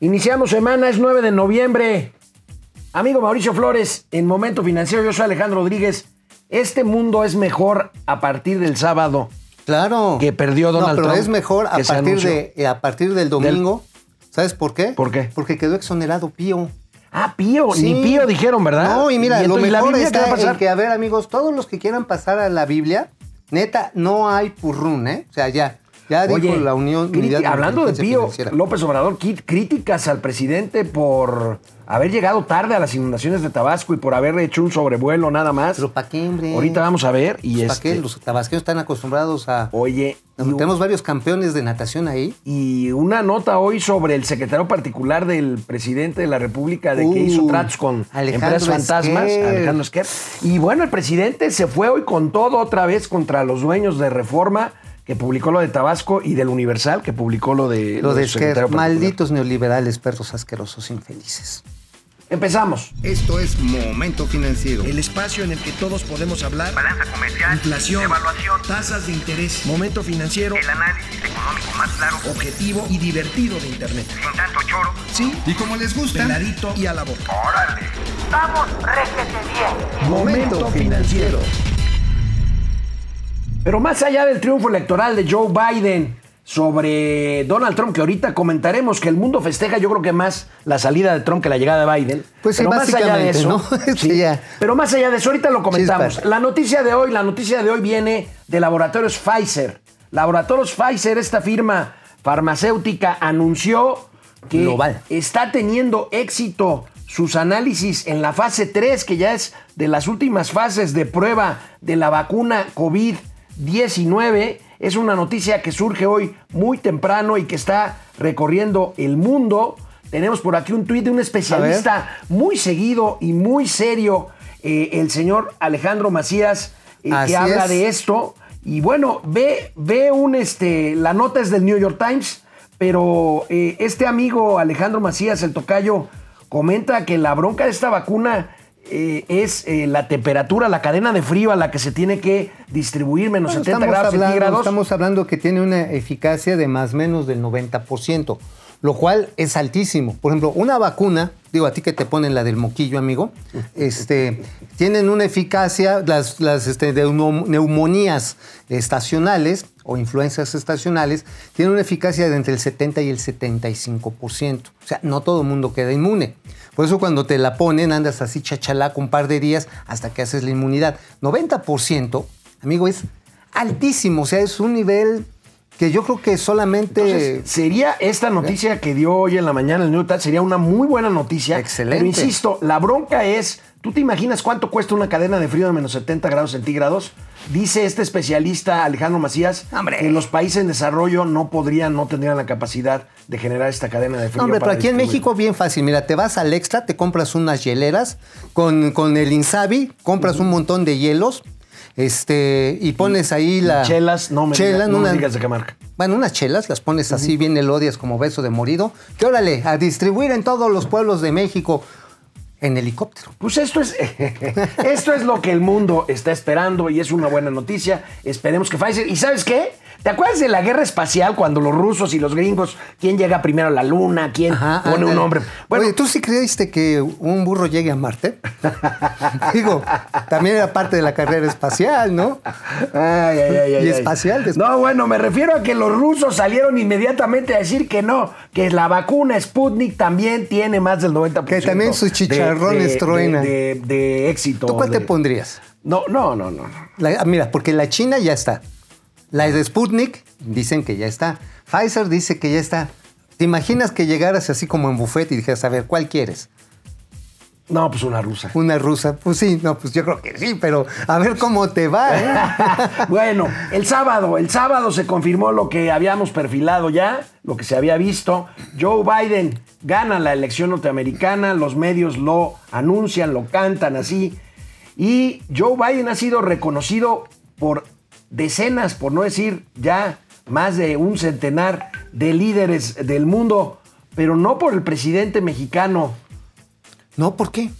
Iniciamos semana, es 9 de noviembre. Amigo Mauricio Flores, en Momento Financiero, yo soy Alejandro Rodríguez. Este mundo es mejor a partir del sábado Claro. que perdió Donald no, pero Trump. es mejor a que partir, de, eh, a partir del domingo. ¿Sabes por qué? ¿Por qué? Porque quedó exonerado Pío. Ah, Pío, Sí. ni Pío dijeron, ¿verdad? No, y mira, lo entonces, ¿la mejor Biblia qué va a está pasar? en que, a ver, amigos, todos los que quieran pasar a la Biblia, neta, no hay purrún, ¿eh? O sea, ya. Ya dijo Oye, la Unión hablando de Pío, Financiera. López Obrador, críticas al presidente por haber llegado tarde a las inundaciones de Tabasco y por haber hecho un sobrevuelo nada más. Pero ¿para qué, hombre? Ahorita vamos a ver. Y ¿Para este, qué? Los tabasqueños están acostumbrados a... Oye, Tenemos varios campeones de natación ahí. y una nota hoy sobre el secretario particular del presidente de la República de que Uh, hizo tratos con Alejandro empresas fantasmas, Esquer. Alejandro Esquer. Y bueno, el presidente se fue hoy con todo otra vez contra los dueños de Reforma, que publicó lo de Tabasco, y del Universal, que publicó lo de Lo de Esquer, malditos neoliberales, perros asquerosos, infelices. Empezamos. Esto es Momento Financiero. El espacio en el que todos podemos hablar. Balanza comercial, Inflación, evaluación, tasas de interés, momento financiero, el análisis económico más claro, objetivo y divertido de Internet. sin tanto choro. Sí, Y como les gusta, peladito y a la boca. ¡Órale! ¡Vamos, réjete bien! Momento financiero. Pero más allá del triunfo electoral de Joe Biden sobre Donald Trump, que ahorita comentaremos que el mundo festeja, yo creo que más la salida de Trump que la llegada de Biden. Pues sí, pero más allá de eso, ¿no? sí, ya. pero más allá de eso, ahorita lo comentamos. La noticia de hoy, la noticia de hoy viene de Laboratorios Pfizer. Laboratorios Pfizer, esta firma farmacéutica, anunció que Global. está teniendo éxito sus análisis en la fase 3, que ya es de las últimas fases de prueba de la vacuna COVID-19. Es una noticia que surge hoy muy temprano y que está recorriendo el mundo. Tenemos por aquí un tuit de un especialista muy seguido y muy serio, eh, el señor Alejandro Macías, eh, que habla es. de esto. Y bueno, ve, ve un este. La nota es del New York Times, pero eh, este amigo Alejandro Macías, el tocayo, comenta que la bronca de esta vacuna eh, es eh, la temperatura, la cadena de frío a la que se tiene que distribuir, menos Bueno, 70 estamos, grados hablando, centígrados. estamos hablando que tiene una eficacia de más o menos del 90%, lo cual es altísimo. Por ejemplo, una vacuna, digo a ti que te ponen la del moquillo, amigo, este, tienen una eficacia, las, las este, de neumonías estacionales o influencias estacionales, tienen una eficacia de entre el 70 y el 75%. O sea, no todo el mundo queda inmune. Por eso cuando te la ponen andas así chachalaco un par de días hasta que haces la inmunidad. 90%, amigo, es altísimo. O sea, es un nivel que yo creo que solamente... Entonces, sería esta noticia que dio hoy en la mañana el New York Times, sería una muy buena noticia. Excelente. Pero insisto, la bronca es, ¿tú te imaginas cuánto cuesta una cadena de frío de menos 70 grados centígrados? Dice este especialista Alejandro Macías Hombre. que los países en desarrollo no podrían, no tendrían la capacidad de generar esta cadena de frío. No, hombre, pero para aquí en. México bien fácil. Mira, te vas al extra, te compras unas hieleras con, con el Insabi, compras un montón de hielos este, y pones ahí la... Chelas, no me, chelas, digas, no me una- digas de qué marca. Bueno, unas chelas, las pones así bien elodias como beso de morido. Que órale, a distribuir en todos los pueblos de México en helicóptero. Pues esto es, esto es lo que el mundo está esperando y es una buena noticia. Esperemos que Pfizer. ¿Y sabes qué? ¿Te acuerdas de la guerra espacial cuando los rusos y los gringos, quién llega primero a la luna, quién Ajá, pone un nombre? Bueno, Oye, ¿tú sí creíste que un burro llegue a Marte? Digo, también era parte de la carrera espacial, ¿no? Ay, ay, ay, ay, Y espacial después. No, bueno, me refiero a que los rusos salieron inmediatamente a decir que no, que la vacuna Sputnik también tiene más del 90%. Que también sus chicharrones de- truenan. De, de- de éxito. ¿Tú cuál te pondrías? No, no, no, no. no. La- mira, porque la China ya está. La de Sputnik dicen que ya está. Pfizer dice que ya está. ¿Te imaginas que llegaras así como en buffet y dijeras, a ver, ¿cuál quieres? No, pues una rusa. Una rusa. Pues sí, no, pues yo creo que sí, pero a ver cómo te va, ¿eh? bueno, el sábado, el sábado se confirmó lo que habíamos perfilado ya, lo que se había visto. Joe Biden gana la elección norteamericana, los medios lo anuncian, lo cantan así. Y Joe Biden ha sido reconocido por decenas, por no decir ya más de un centenar de líderes del mundo, pero no por el presidente mexicano. No, ¿por qué?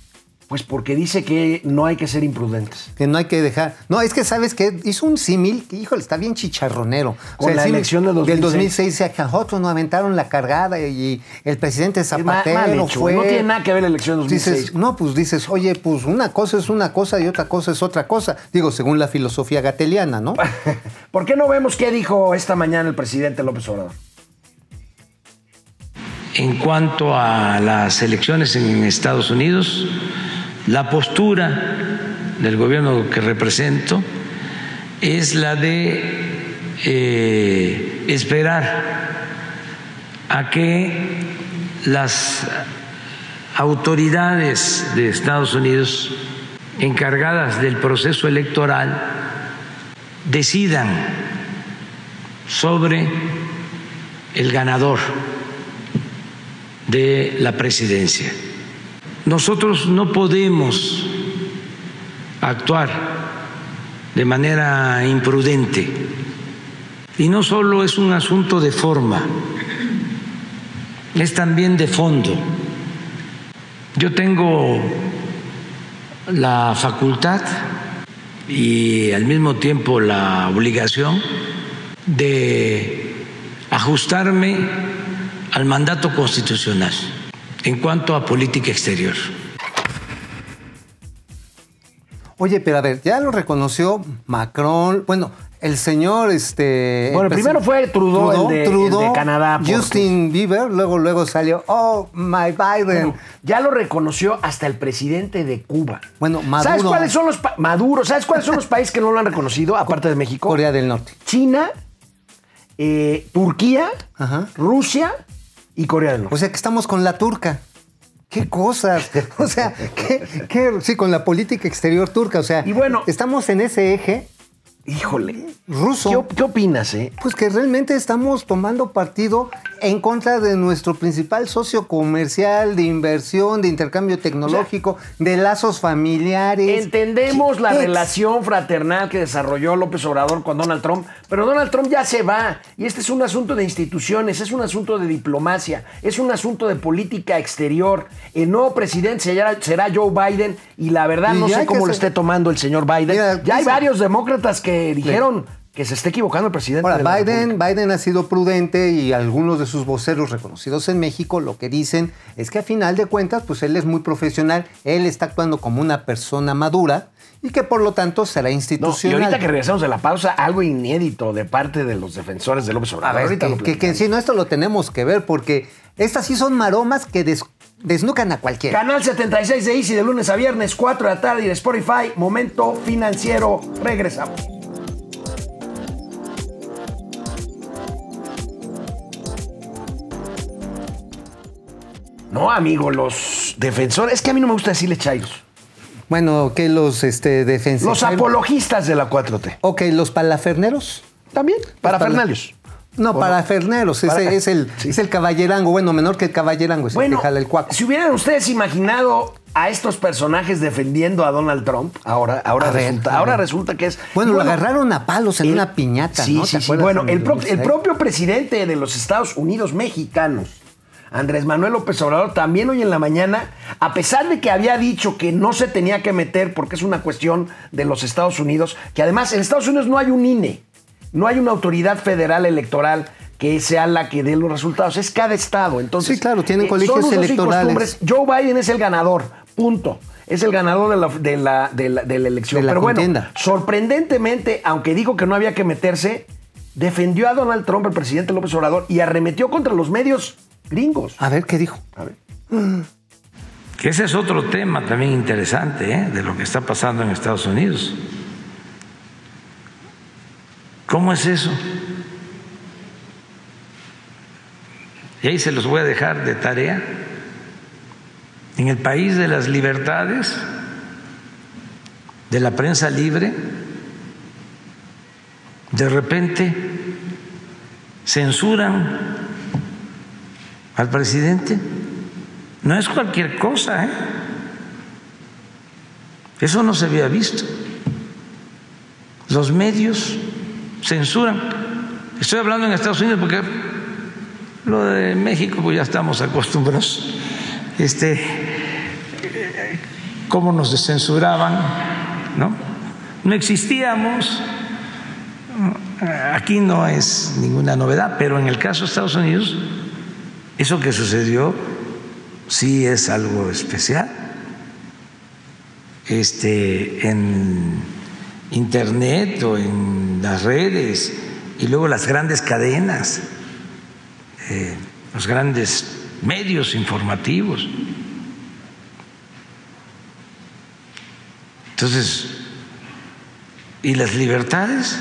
Pues porque dice que no hay que ser imprudentes. Que no hay que dejar. No, es que sabes que hizo un símil que, híjole, está bien chicharronero. Con el la símil elección del 2006. Del 2006, a nosotros nos aventaron la cargada y el presidente Zapatero mal hecho, fue. No tiene nada que ver la elección del 2006. Dices, no, pues dices, oye, pues una cosa es una cosa y otra cosa es otra cosa. Digo, según la filosofía gateliana, ¿no? ¿Por qué no vemos qué dijo esta mañana el presidente López Obrador? En cuanto a las elecciones en Estados Unidos, la postura del gobierno que represento es la de eh, esperar a que las autoridades de Estados Unidos encargadas del proceso electoral decidan sobre el ganador de la presidencia. Nosotros no podemos actuar de manera imprudente. Y no solo es un asunto de forma, es también de fondo. Yo tengo la facultad y al mismo tiempo la obligación de ajustarme al mandato constitucional en cuanto a política exterior. Oye, pero a ver, ya lo reconoció Macron, bueno, el señor, este... Bueno, el primero fue Trudeau, el de- el de Canadá, porque- Justin Bieber, luego, luego salió, oh, my Biden. Ya lo reconoció hasta el presidente de Cuba. Bueno, Maduro. ¿Sabes cuáles son los Maduro? ¿Sabes cuáles son los países que no lo han reconocido aparte de México? Corea del Norte. China, eh, Turquía, Ajá. Rusia y Corea del Norte. O sea, que estamos con la turca. ¿Qué cosas? O sea, ¿qué, qué- sí, con la política exterior turca. O sea, Y bueno- estamos en ese eje Híjole. ruso. ¿Qué, op- qué opinas, eh? Pues que realmente estamos tomando partido en contra de nuestro principal socio comercial, de inversión, de intercambio tecnológico, de lazos familiares. Entendemos la ¿Qué- relación fraternal que desarrolló López Obrador con Donald Trump, pero Donald Trump ya se va y este es un asunto de instituciones, es un asunto de diplomacia, es un asunto de política exterior. El nuevo presidente será, será Joe Biden y la verdad Y no sé cómo lo esté tomando el señor Biden. Mira, ya hay varios demócratas que dijeron que se está equivocando el presidente. Ahora, de Biden. Biden ha sido prudente y algunos de sus voceros reconocidos en México lo que dicen es que a final de cuentas, pues él es muy profesional, él está actuando como una persona madura y que por lo tanto será No, y institucional. ahorita que regresamos de la pausa, algo inédito de parte de los defensores de López A Obrador. ver, ahorita que, que, que si no, esto lo tenemos que ver porque estas sí son maromas que des- desnucan a cualquiera. Canal 76 de Easy de lunes a viernes, 4 de la tarde y de Spotify. Momento financiero. Regresamos. No, amigo, los defensores. Es que a mí no me gusta decirle chairos. Bueno, que los este, defensores. Los apologistas de la 4T. Ok, los palaferneros. También. Para pala- Fernalios. No, ¿O para Ferneros, ese Para- es el, Sí. es el caballerango, bueno, menor que el caballerango, es el Bueno, que jala el cuaco. si hubieran ustedes imaginado a estos personajes defendiendo a Donald Trump, ahora, ahora, ver, resulta, ahora resulta que es. Bueno, lo agarraron a palos en el- una piñata, sí, ¿no? ¿Te Sí, sí, Bueno, en el, pro- 2006? el propio presidente de los Estados Unidos mexicanos, Andrés Manuel López Obrador, también hoy en la mañana, a pesar de que había dicho que no se tenía que meter porque es una cuestión de los Estados Unidos, que además en Estados Unidos no hay un INE, no hay una autoridad federal electoral que sea la que dé los resultados, es cada estado. Entonces, Sí, claro, tienen eh, colegios son electorales. Joe Biden es el ganador, punto. Es el ganador de la, de la, de la- de la elección. Pero bueno, contienda. sorprendentemente, aunque dijo que no había que meterse, defendió a Donald Trump, el presidente López Obrador, y arremetió contra los medios gringos. A ver, ¿qué dijo? A ver. Que ese es otro tema también interesante ¿eh? de lo que está pasando en Estados Unidos. ¿Cómo es eso? Y ahí se los voy a dejar de tarea. En el país de las libertades, de la prensa libre, de repente censuran al presidente. No es cualquier cosa, ¿eh? Eso no se había visto. Los medios censuran. Estoy hablando en Estados Unidos porque lo de México pues ya estamos acostumbrados. Este cómo nos censuraban, ¿no? No existíamos. Aquí no es ninguna novedad, pero en el caso de Estados Unidos, eso que sucedió sí es algo especial. Este, en internet o en las redes y luego las grandes cadenas, eh, los grandes medios informativos. Entonces, ¿y las libertades?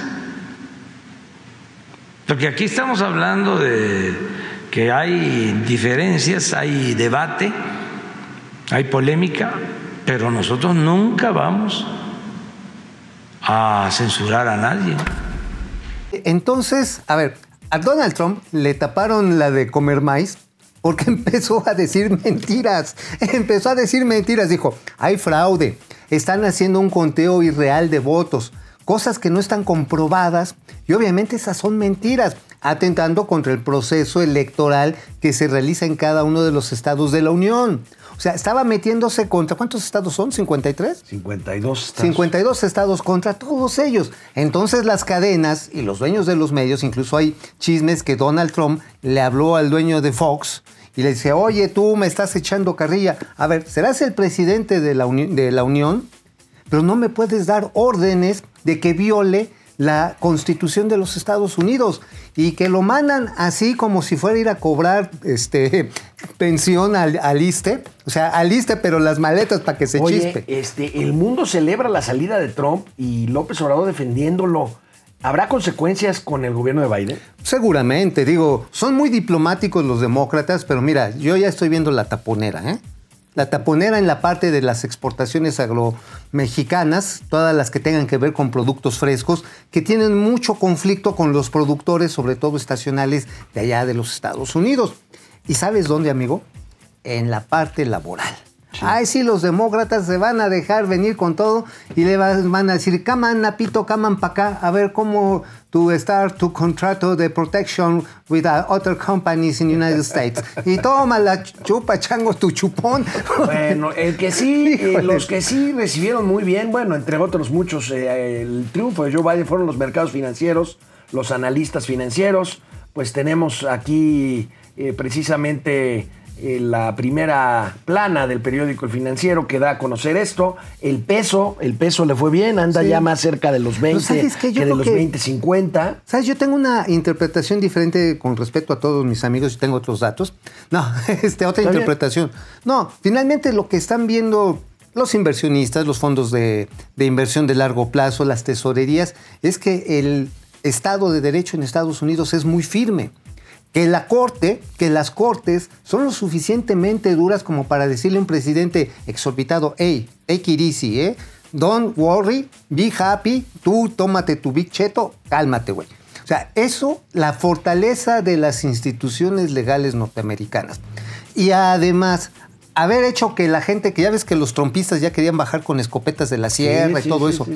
Porque aquí estamos hablando de que hay diferencias, hay debate, hay polémica, pero nosotros nunca vamos a censurar a nadie. Entonces, a ver, a Donald Trump le taparon la de comer maíz porque empezó a decir mentiras. Empezó a decir mentiras. Dijo, hay fraude, están haciendo un conteo irreal de votos, cosas que no están comprobadas y obviamente esas son mentiras, atentando contra el proceso electoral que se realiza en cada uno de los estados de la Unión. O sea, estaba metiéndose contra, ¿cuántos estados son? ¿53? 52 estados. 52 estados contra todos ellos. Entonces las cadenas y los dueños de los medios, incluso hay chismes que Donald Trump le habló al dueño de Fox y le dice, oye, tú me estás echando carrilla. A ver, serás el presidente de la, uni- de la Unión, pero no me puedes dar órdenes de que viole la constitución de los Estados Unidos y que lo mandan así como si fuera a ir a cobrar este, pensión al, al ISSSTE. O sea, al ISSSTE, pero las maletas para que se Oye, chispe. este, el mundo celebra la salida de Trump y López Obrador defendiéndolo. ¿Habrá consecuencias con el gobierno de Biden? Seguramente, digo, son muy diplomáticos los demócratas, pero mira, yo ya estoy viendo la taponera, ¿eh? La taponera en la parte de las exportaciones agromexicanas, todas las que tengan que ver con productos frescos, que tienen mucho conflicto con los productores, sobre todo estacionales de allá de los Estados Unidos. ¿Y sabes dónde, amigo? En la parte laboral. Ay, sí, los demócratas se van a dejar venir con todo y le va- van a decir, caman, Napito, caman para acá, a ver cómo tu start tu contrato de protection with other companies in the United States. Y toma la chupa, chango, tu chupón. Bueno, el que sí, eh, los que sí recibieron muy bien, bueno, entre otros muchos, eh, el triunfo de Joe Biden fueron los mercados financieros, los analistas financieros. Pues tenemos aquí eh, precisamente eh, la primera plana del periódico El Financiero que da a conocer esto. El peso, el peso le fue bien, anda Sí. ya más cerca de los 20 ¿sabes qué? Yo que de los que- 20, 50. ¿Sabes? Yo tengo una interpretación diferente con respecto a todos mis amigos y tengo otros datos. No, este, otra bien. interpretación. No, finalmente lo que están viendo los inversionistas, los fondos de, de inversión de largo plazo, las tesorerías, es que el Estado de Derecho en Estados Unidos es muy firme. Que la Corte, que las Cortes son lo suficientemente duras como para decirle a un presidente exorbitado, hey, take it easy, ¿eh? Don't worry, be happy, tú tómate tu big cheto, cálmate, güey. O sea, eso, la fortaleza de las instituciones legales norteamericanas. Y además, haber hecho que la gente, que ya ves que los trompistas ya querían bajar con escopetas de la sierra sí, y todo sí, eso,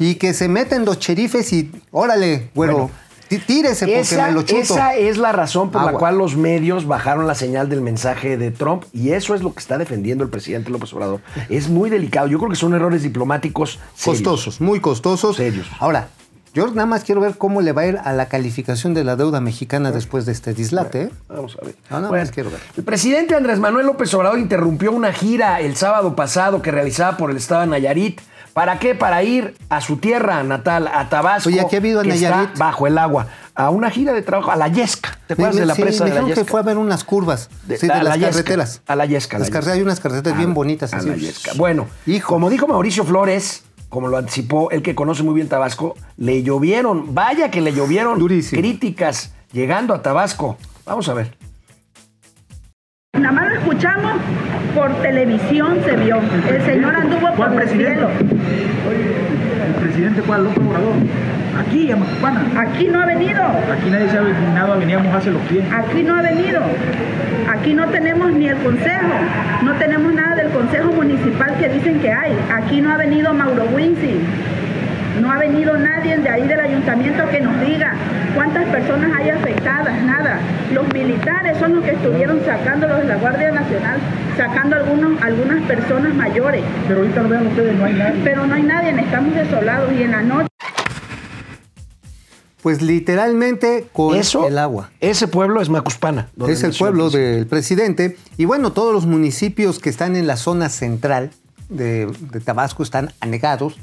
y que se meten los cherifes y, órale, güero, Bueno, tírese porque Esa, me lo chuto. esa es la razón por la cual los medios bajaron la señal del mensaje de Trump y eso es lo que está defendiendo el presidente López Obrador. Es muy delicado. Yo creo que son errores diplomáticos serios. costosos, muy costosos. Serios. Ahora, yo nada más quiero ver cómo le va a ir a la calificación de la deuda mexicana después de este dislate. ¿eh? Vamos a ver. No, nada Bueno, más quiero ver. El presidente Andrés Manuel López Obrador interrumpió una gira el sábado pasado que realizaba por el estado de Nayarit. ¿Para qué? Para ir a su tierra natal, a Tabasco. Oye, ¿a qué ha habido a que está Nayarit? bajo el agua. A una gira de trabajo, a la Yesca. ¿Te acuerdas Me- de la sí, presa me de la dijeron que fue a ver unas curvas De- sí, de, a la las Yesca, carreteras. a la Yesca, a la Las Yesca. carreteras, hay unas carreteras bien A- bonitas. a así. la Yesca. Bueno, hijo. como dijo Mauricio Flores, como lo anticipó el que conoce muy bien Tabasco, le llovieron, vaya que le llovieron Durísimo. críticas llegando a Tabasco. Vamos a ver. Escuchamos por televisión, se vio. El señor anduvo por el cielo. ¿El presidente cuál? López Obrador. Aquí, Macuspana. Aquí no ha venido. Aquí nadie se ha dignado a venir a mojarse los pies. Aquí no ha venido. Aquí no tenemos ni el consejo. No tenemos nada del consejo municipal que dicen que hay. Aquí no ha venido Mauro Winsi. No ha venido nadie de ahí del ayuntamiento que nos diga cuántas personas hay afectadas, nada. Los militares son los que estuvieron sacando los de la Guardia Nacional, sacando algunos, algunas personas mayores. Pero ahorita lo vean ustedes, no hay nadie. Pero no hay nadie, estamos desolados y en la noche. Pues literalmente con Eso, el agua. Ese pueblo es Macuspana. Es el pueblo del presidente. Y bueno, todos los municipios que están en la zona central de, de Tabasco están anegados.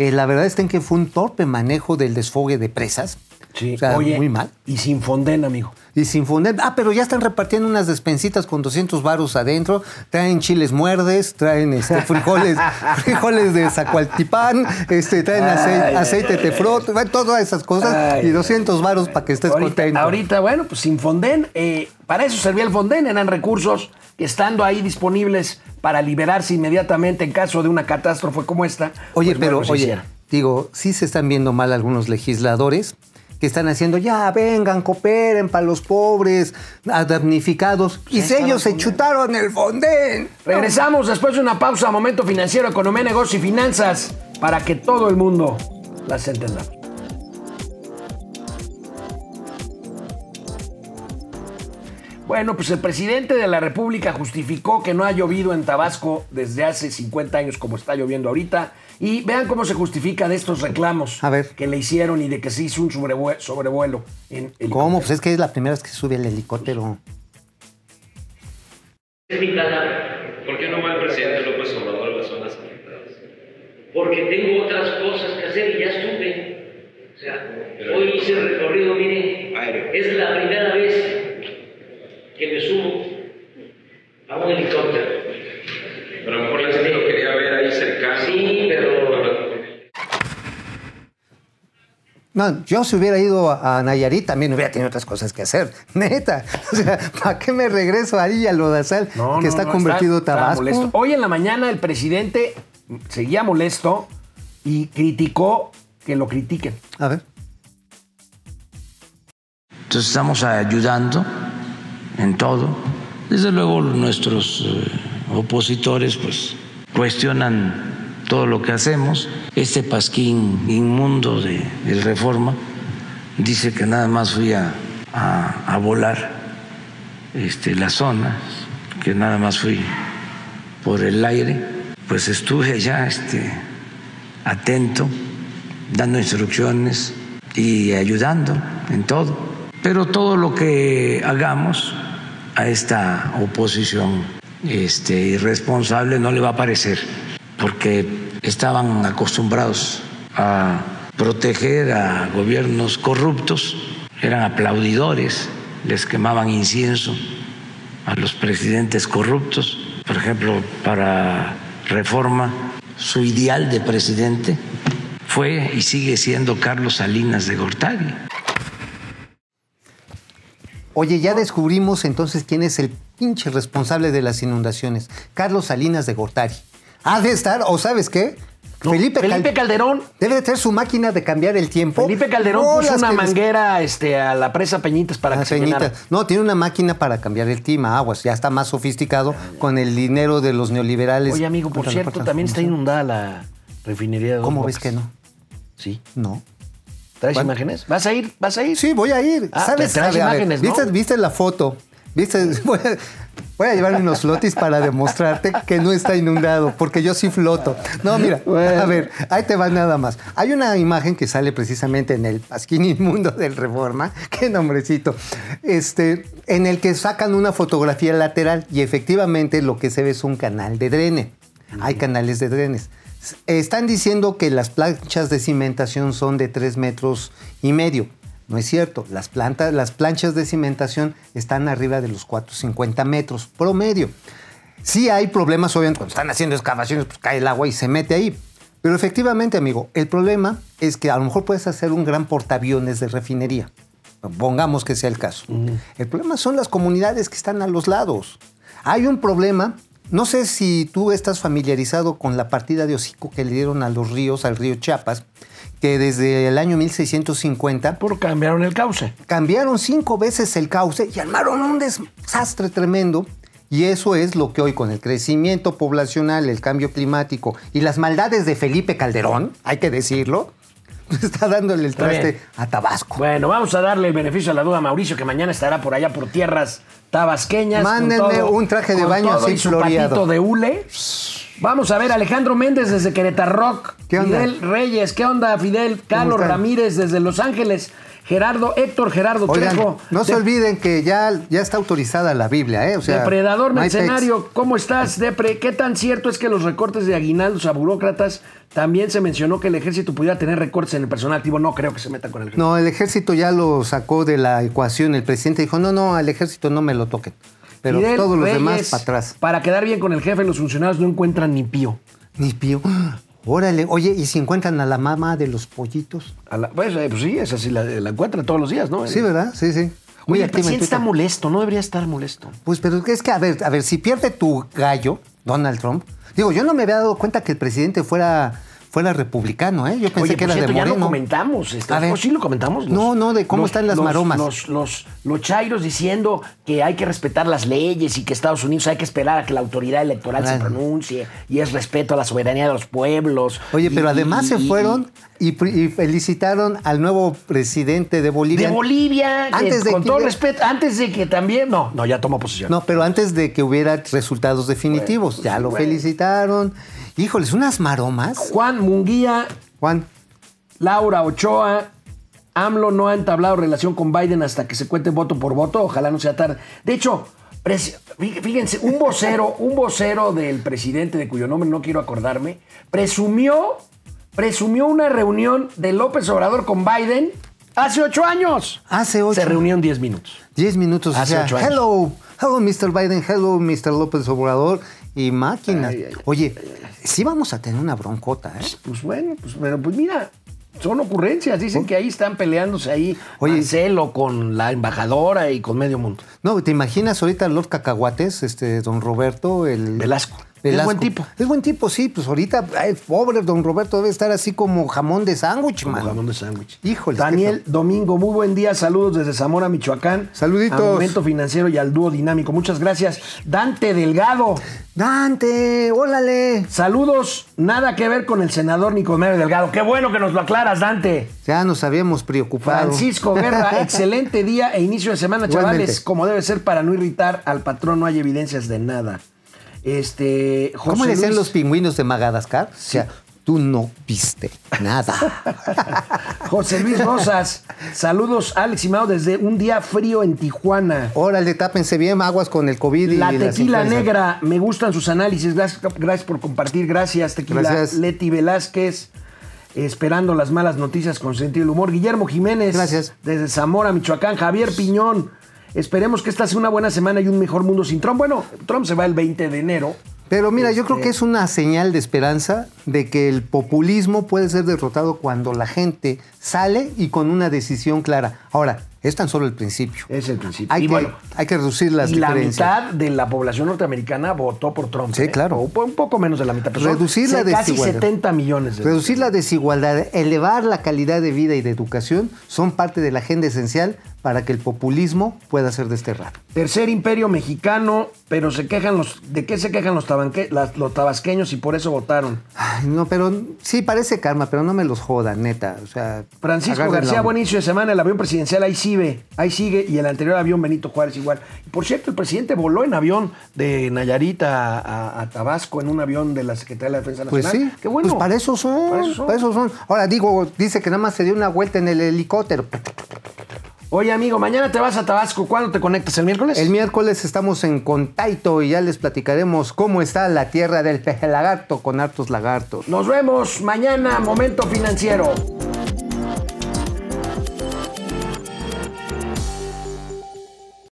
Eh, la verdad es que fue un torpe manejo del desfogue de presas. Sí, O sea, oye, muy mal. Y sin Fonden, amigo. Y sin fundar. Ah, pero ya están repartiendo unas despensitas con 200 varos adentro. Traen chiles muerdes, traen este, frijoles, frijoles de zacualtipán, este, traen aceite, Ay, aceite tefrot, todas esas cosas. Y 200 varos para que estés Ahorita, contento. ahorita, bueno, pues sin Fonden, eh, para eso servía el Fonden, eran recursos que estando ahí disponibles para liberarse inmediatamente en caso de una catástrofe como esta. Oye, pues, pero, bueno, se oye, digo, sí se están viendo mal algunos legisladores que están haciendo, ya, vengan, cooperen para los pobres, damnificados. y si ellos se chutaron el fondén. Regresamos después de una pausa, momento financiero, economía, negocio y finanzas, para que todo el mundo las entendamos. Bueno, pues el presidente de la República justificó que no ha llovido en Tabasco desde hace 50 años como está lloviendo ahorita. Y vean cómo se justifica de estos reclamos A ver. que le hicieron y de que se hizo un sobrevue- sobrevuelo en ¿Cómo? Pues es que es la primera vez que sube el helicóptero. Es mi canal, ¿Por qué no va el presidente López Obrador a las zonas afectadas? porque tengo otras cosas que hacer y ya estuve. O sea, hoy hice el recorrido, mire, es la primera vez que me subo a un helicóptero. Pero a lo mejor la gente lo quería ver ahí cercano. Sí, pero No, yo si hubiera ido a Nayarit también hubiera tenido otras cosas que hacer. Neta. O sea, ¿para qué me regreso ahí a Lodazal, que está convertido está Tabasco? Hoy en la mañana el presidente seguía molesto y criticó que lo critiquen. A ver. Entonces estamos ayudando en todo. Desde luego nuestros eh, opositores pues cuestionan todo lo que hacemos. Este pasquín inmundo de, reforma dice que nada más fui a, a- volar este, las zonas, que nada más fui por el aire. Pues estuve allá este, atento, dando instrucciones y ayudando en todo. Pero todo lo que hagamos esta oposición este, irresponsable no le va a parecer, porque estaban acostumbrados a proteger a gobiernos corruptos, eran aplaudidores, les quemaban incienso a los presidentes corruptos. Por ejemplo, para reforma, su ideal de presidente fue y sigue siendo Carlos Salinas de Gortari. Oye, ya descubrimos entonces quién es el pinche responsable de las inundaciones. Carlos Salinas de Gortari. Ha de estar, o ¿sabes qué? No, Felipe, Cal- Felipe Calderón. Debe de tener su máquina de cambiar el tiempo. Felipe Calderón No, puso una manguera este, a la presa Peñitas para Ah, que se Peñita. llenara. No, tiene una máquina para cambiar el clima, aguas. Ya está más sofisticado con el dinero de los neoliberales. Oye, amigo, por cierto, también está inundada la refinería de ¿Cómo ves que no? Sí. No. ¿Traes imágenes? ¿Vas a ir? ¿Vas a ir? Sí, voy a ir. Ah, ¿Sabes? traes A ver, a ver, imágenes, ¿no? ¿viste, viste la foto? ¿Viste? Voy a, voy a llevarme unos flotis para demostrarte que no está inundado, porque yo sí floto. No, mira, a ver, ahí te va nada más. Hay una imagen que sale precisamente en el pasquín inmundo del Reforma, qué nombrecito, este, en el que sacan una fotografía lateral y efectivamente lo que se ve es un canal de drene. Hay canales de drenes. Están diciendo que las planchas de cimentación son de 3 metros y medio. No es cierto. Las, plantas, las planchas de cimentación están arriba de los 450 metros promedio. Sí hay problemas, obviamente, cuando están haciendo excavaciones, pues cae el agua y se mete ahí. Pero efectivamente, amigo, el problema es que a lo mejor puedes hacer un gran portaaviones de refinería. Pongamos que sea el caso. El problema son las comunidades que están a los lados. Hay un problema, no sé si tú estás familiarizado con la partida de hocico que le dieron a los ríos, al río Chiapas, que desde el año 1650 Por cambiaron el cauce. cambiaron cinco veces el cauce y armaron un desastre tremendo. Y eso es lo que hoy con el crecimiento poblacional, el cambio climático y las maldades de Felipe Calderón, hay que decirlo, está dándole el traste a Tabasco. Bueno, vamos a darle el beneficio a la duda a Mauricio, que mañana estará por allá por tierras tabasqueñas. todo- un traje de baño así y su floreado. de hule. Vamos a ver, Alejandro Méndez desde Querétaro Rock. ¿Qué onda? Fidel Reyes, ¿qué onda, Fidel? Carlos? Ramírez desde Los Ángeles. Gerardo, Héctor Gerardo Oigan, Trejo. no se de- olviden que ya, ya está autorizada la Biblia, ¿eh? O sea, Depredador mercenario, ¿cómo estás, Depre? ¿Qué tan cierto es que los recortes de aguinaldos a burócratas también se mencionó que el ejército pudiera tener recortes en el personal activo? No creo que se metan con el ejército. No, el ejército ya lo sacó de la ecuación. El presidente dijo, no, no, al ejército no me lo toquen. Pero Fidel todos los Reyes, demás para atrás. Para quedar bien con el jefe, los funcionarios no encuentran ni pío. Ni pío. Órale, oye, ¿y si encuentran a la mamá de los pollitos? A la- pues, eh, pues sí, esa sí la, la encuentran todos los días, ¿no? Sí, ¿verdad? Sí, sí. Muy Oye, el presidente está molesto, no debería estar molesto. Pues, pero es que, a ver, a ver, si pierde tu gallo, Donald Trump, digo, yo no me había dado cuenta que el presidente fuera, fuera republicano, ¿eh? Yo pensé Oye, que era de cierto, ya lo Moreno. comentamos. este, A ver. ¿o sí lo comentamos? No, no, de cómo están las los- maromas. Los, los, los chairos diciendo que hay que respetar las leyes y que Estados Unidos hay que esperar a que la autoridad electoral se pronuncie y es respeto a la soberanía de los pueblos. Oye, Y- pero además y- se fueron y, felicitaron al nuevo presidente de Bolivia. De Bolivia, que Antes de con que todo hubiera- respeto, antes de que también. No, no, ya tomó posición. No, pero antes de que hubiera resultados definitivos. Bueno, ya lo bueno. felicitaron. Híjoles, unas maromas. Juan Munguía, Juan, Laura Ochoa, AMLO no ha entablado relación con Biden hasta que se cuente voto por voto. Ojalá no sea tarde. De hecho, fíjense, un vocero, un vocero del presidente, de cuyo nombre no quiero acordarme, presumió, presumió una reunión de López Obrador con Biden hace ocho años. hace ocho. Se reunió en diez minutos. 10 minutos. Hace o sea, ocho años. hello, hello, Mr. Biden, hello, Mr. López Obrador y máquina. Ay, ay, ay. Oye, sí vamos a tener una broncota, ¿eh? Pues bueno, pues, pero pues mira, son ocurrencias. Dicen que ahí están peleándose ahí Oye. Marcelo con la embajadora y con medio mundo. No, ¿te imaginas ahorita Lord Cacahuates, este, don Roberto, el... Velasco. Es buen tipo. Es buen tipo, sí. Pues ahorita, ay, pobre don Roberto, debe estar así como jamón de sándwich, Como man. jamón de sándwich. Híjole. Daniel Domingo, muy buen día. Saludos desde Zamora, Michoacán. Saluditos. A Momento Financiero y al dúo dinámico. Muchas gracias. Dante Delgado. Dante, órale. Saludos. Nada que ver con el senador Nicolás Delgado. Qué bueno que nos lo aclaras, Dante. Ya nos habíamos preocupado. Francisco Guerra, excelente día e inicio de semana, Igualmente. chavales. Como debe ser para no irritar al patrón, no hay evidencias de nada. Este, José ¿Cómo decían Luis- los pingüinos de Madagascar? O sea, tú no viste nada. José Luis Rosas, saludos Alex y Mao desde un día frío en Tijuana. Órale, tápense bien, aguas con el COVID y La tequila negra, me gustan sus análisis. Gracias, gracias por compartir. Gracias, tequila. Gracias. Leti Velázquez, esperando las malas noticias con sentido del humor. Guillermo Jiménez, Gracias. desde Zamora, Michoacán. Javier Piñón, esperemos que esta sea una buena semana y un mejor mundo sin Trump. Bueno, Trump se va el 20 de enero. Pero mira, yo Este- creo que es una señal de esperanza de que el populismo puede ser derrotado cuando la gente sale y con una decisión clara. Ahora, es tan solo el principio. Es el principio. Hay, y que, bueno, hay que reducir las y la mitad de la población norteamericana votó por Trump. Sí, ¿eh? claro. O un poco menos de la mitad. pero son Reducir la casi desigualdad. 70 millones. de Reducir la desigualdad, elevar la calidad de vida y de educación son parte de la agenda esencial para que el populismo pueda ser desterrado. Tercer imperio mexicano, pero se quejan los. ¿De qué se quejan los, tabanque- las- los tabasqueños y por eso votaron? Ay, no, pero sí parece karma, pero no me los jodan, neta. O sea, Francisco García, buen inicio de semana. El avión presidencial ahí sigue, ahí sigue. Y el anterior avión Benito Juárez igual. Por cierto, el presidente voló en avión de Nayarit a, a- a Tabasco en un avión de la Secretaría de la Defensa Pues Nacional. sí, Qué bueno. pues para eso son, Para para eso eso son. son. Ahora digo, dice que nada más se dio una vuelta en el helicóptero. Oye, amigo, mañana te vas a Tabasco. ¿Cuándo te conectas? ¿El miércoles? El miércoles estamos en Contaito y ya les platicaremos cómo está la tierra del peje lagarto con hartos lagartos. Nos vemos mañana, Momento Financiero.